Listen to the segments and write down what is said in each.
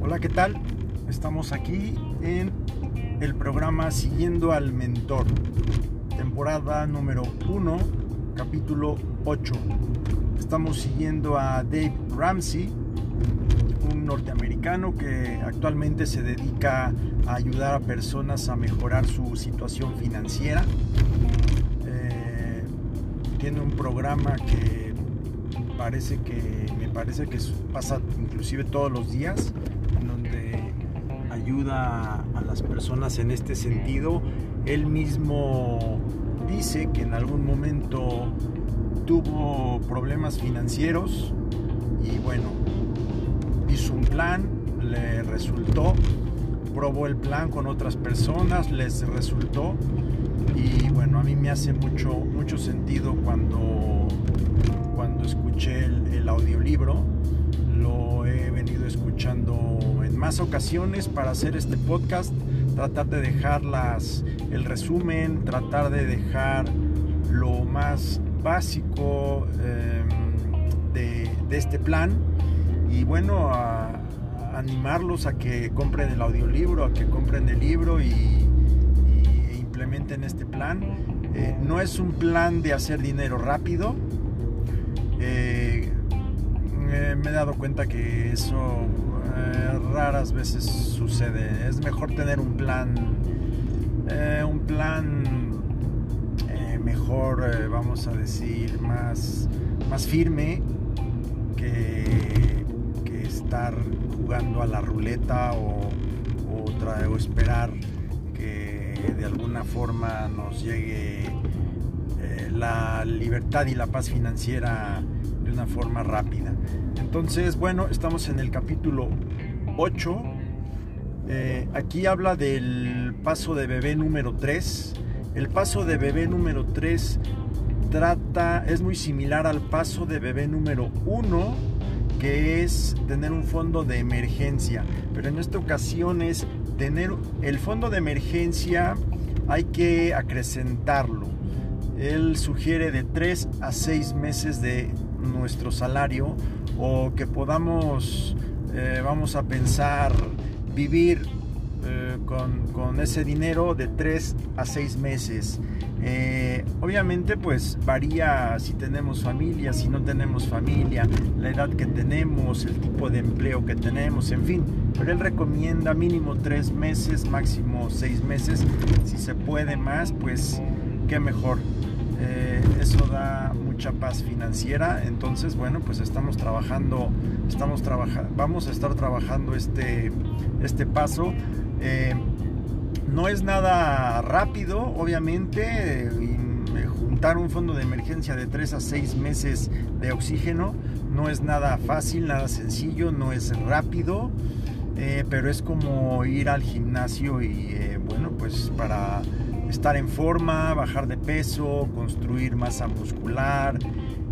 Hola, ¿qué tal? Estamos aquí en el programa Siguiendo al Mentor, temporada número 1, capítulo 8. Estamos siguiendo a Dave Ramsey, un norteamericano que actualmente se dedica a ayudar a personas a mejorar su situación financiera. Eh, tiene un programa que parece que me parece que pasa inclusive todos los días en donde ayuda a las personas en este sentido. Él mismo dice que en algún momento tuvo problemas financieros y bueno hizo un plan le resultó probó el plan con otras personas les resultó. Y bueno a mí me hace mucho mucho sentido cuando el, audiolibro. Lo he venido escuchando en más ocasiones para hacer este podcast. Tratar de dejar las, el resumen, tratar de dejar lo más básico eh, de, este plan. Y bueno, animarlos a que compren el audiolibro, a que compren el libro y, implementen este plan. Eh, no es un plan de hacer dinero rápido, me he dado cuenta que eso eh, raras veces sucede. Es mejor tener un plan, eh, un plan eh, mejor, vamos a decir, más, más firme que, que, estar jugando a la ruleta o, o, tra o esperar que de alguna forma nos llegue la libertad y la paz financiera de una forma rápida. Entonces, bueno, estamos en el capítulo 8. Eh, aquí habla del paso de bebé número 3. El paso de bebé número 3 trata, es muy similar al paso de bebé número 1, que es tener un fondo de emergencia. Pero en esta ocasión es tener el fondo de emergencia, hay que acrecentarlo él sugiere de 3 a 6 meses de nuestro salario o que podamos, eh, vamos a pensar, vivir eh, con, con, ese dinero de 3 a 6 meses. Eh, obviamente pues varía si tenemos familia, si no tenemos familia, la edad que tenemos, el tipo de empleo que tenemos, en fin. Pero él recomienda mínimo 3 meses, máximo 6 meses. Si se puede más, pues qué mejor. Eh, eso da mucha paz financiera. Entonces bueno pues estamos trabajando estamos trabajando vamos a estar trabajando este este paso. Eh, no es nada rápido obviamente juntar un fondo de emergencia de 3 a 6 meses de oxígeno no es nada fácil nada sencillo no es rápido eh, pero es como ir al gimnasio y bueno pues para estar en forma, bajar de peso, construir masa muscular,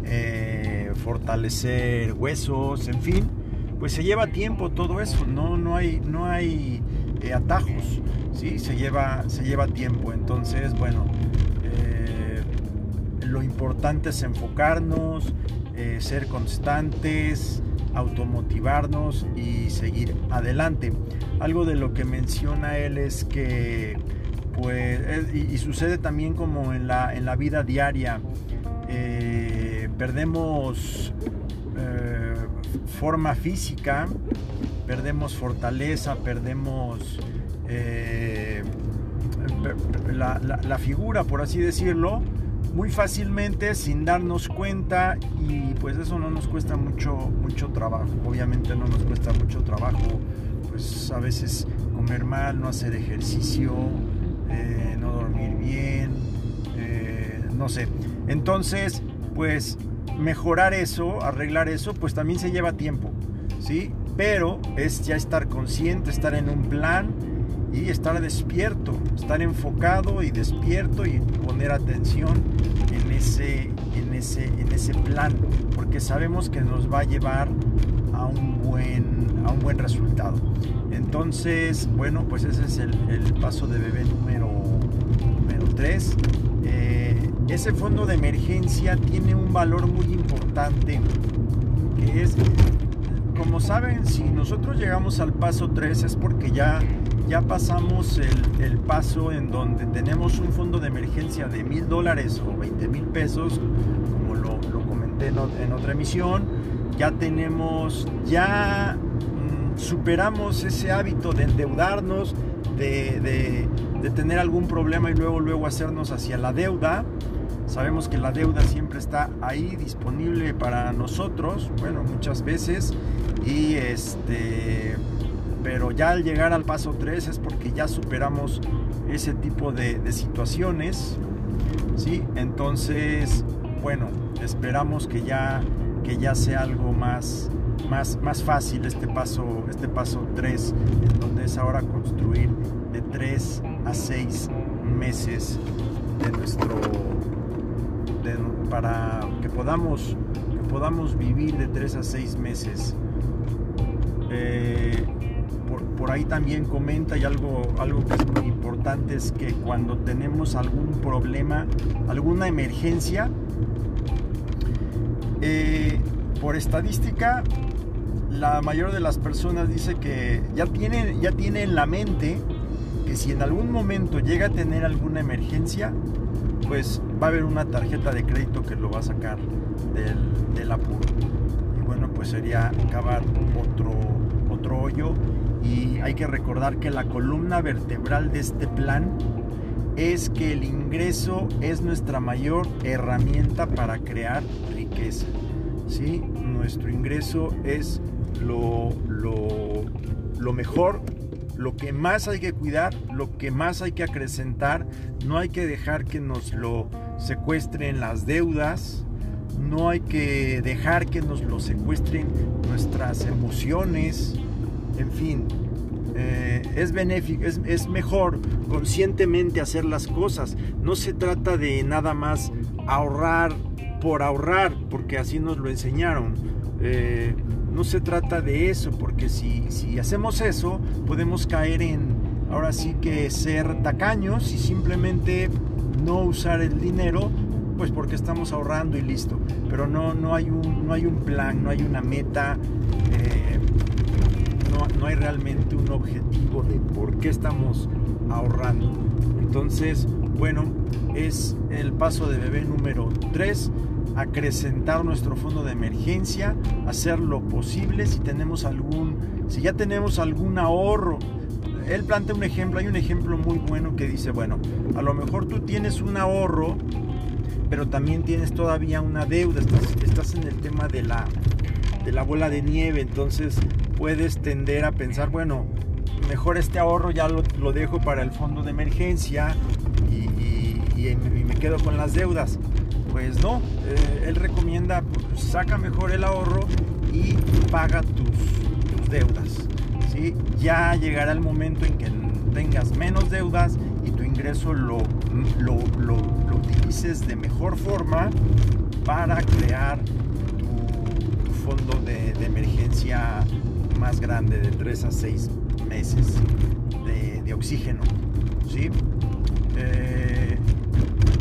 eh, fortalecer huesos, en fin, pues se lleva tiempo todo eso, no, no hay, no hay eh, atajos, ¿sí? se, lleva, se lleva tiempo, entonces bueno, eh, lo importante es enfocarnos, ser constantes, automotivarnos y seguir adelante. Algo de lo que menciona él es que pues, y, sucede también como en la, en la vida diaria. Eh, perdemos eh, forma física, perdemos fortaleza, perdemos eh, la, la, la, figura, por así decirlo, muy fácilmente sin darnos cuenta y pues eso no nos cuesta mucho, mucho trabajo. Obviamente no nos cuesta mucho trabajo, pues a veces comer mal, no hacer ejercicio, eh, no dormir bien, eh, no sé. Entonces, pues mejorar eso, arreglar eso, pues también se lleva tiempo, ¿sí? Pero es ya estar consciente, estar en un plan y estar despierto, estar enfocado y despierto y poner atención en ese, en ese, en ese plan, porque sabemos que nos va a llevar a un buen, a un buen resultado. Entonces, bueno, pues ese es el, paso de bebé número, número 3. Eh, ese fondo de emergencia tiene un valor muy importante, que es, como saben, si nosotros llegamos al paso 3 es porque ya, ya pasamos el, paso en donde tenemos un fondo de emergencia de mil dólares o 20 mil pesos, como lo, comenté en, otra emisión, ya tenemos, ya superamos ese hábito de endeudarnos, de, de tener algún problema y luego, luego hacernos hacia la deuda Sabemos que la deuda siempre está ahí disponible para nosotros, bueno, muchas veces, y este, pero ya al llegar al paso 3 es porque ya superamos ese tipo de, situaciones, ¿sí? Entonces, bueno, esperamos que ya, que ya sea algo más, más, más fácil este paso, este paso 3, en donde es ahora construir de 3 a 6 meses de nuestro para que podamos, que podamos vivir de 3 a 6 meses. Eh, por, ahí también comenta y algo, algo que es muy importante es que cuando tenemos algún problema, alguna emergencia, eh, por estadística, la mayor de las personas dice que ya tiene, ya tiene en la mente que si en algún momento llega a tener alguna emergencia, pues va a haber una tarjeta de crédito que lo va a sacar del, apuro. Y bueno, pues sería acabar otro, otro hoyo. Y hay que recordar que la columna vertebral de este plan es que el ingreso es nuestra mayor herramienta para crear riqueza. ¿sí? Nuestro ingreso es lo, lo, lo mejor lo que más hay que cuidar, lo que más hay que acrecentar, no hay que dejar que nos lo secuestren las deudas, no hay que dejar que nos lo secuestren nuestras emociones, en fin, eh, es benéfico, es, es, mejor conscientemente hacer las cosas. No se trata de nada más ahorrar por ahorrar, porque así nos lo enseñaron. Eh, no se trata de eso, porque si, si hacemos eso, podemos caer en, ahora sí que ser tacaños y simplemente no usar el dinero, pues porque estamos ahorrando y listo. Pero no, no, hay, un, no hay un plan, no hay una meta, eh, no, hay realmente un objetivo de por qué estamos ahorrando. Entonces, bueno, es el paso de bebé número 3 acrecentar nuestro fondo de emergencia, hacer lo posible si tenemos algún, si ya tenemos algún ahorro. Él plantea un ejemplo, hay un ejemplo muy bueno que dice, bueno, a lo mejor tú tienes un ahorro, pero también tienes todavía una deuda, estás, en el tema de la, de la bola de nieve, entonces puedes tender a pensar, bueno, mejor este ahorro ya lo, dejo para el fondo de emergencia y me quedo con las deudas pues no, eh, él recomienda, pues, saca mejor el ahorro y paga tus, deudas. ¿sí? Ya llegará el momento en que tengas menos deudas y tu ingreso lo, lo, utilices de mejor forma para crear fondo de, emergencia más grande de 3 a 6 meses de, oxígeno. ¿sí? Eh,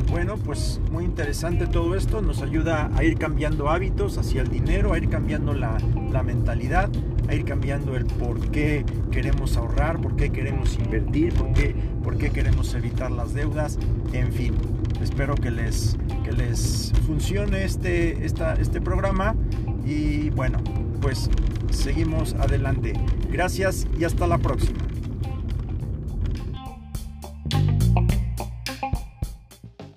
bueno, pues muy interesante todo esto, nos ayuda a ir cambiando hábitos hacia el dinero, a ir cambiando la, mentalidad, a ir cambiando el por qué queremos ahorrar, por qué queremos invertir, por qué, por qué queremos evitar las deudas, en fin. Espero que les, que les funcione este, este programa y bueno, pues seguimos adelante. Gracias y hasta la próxima.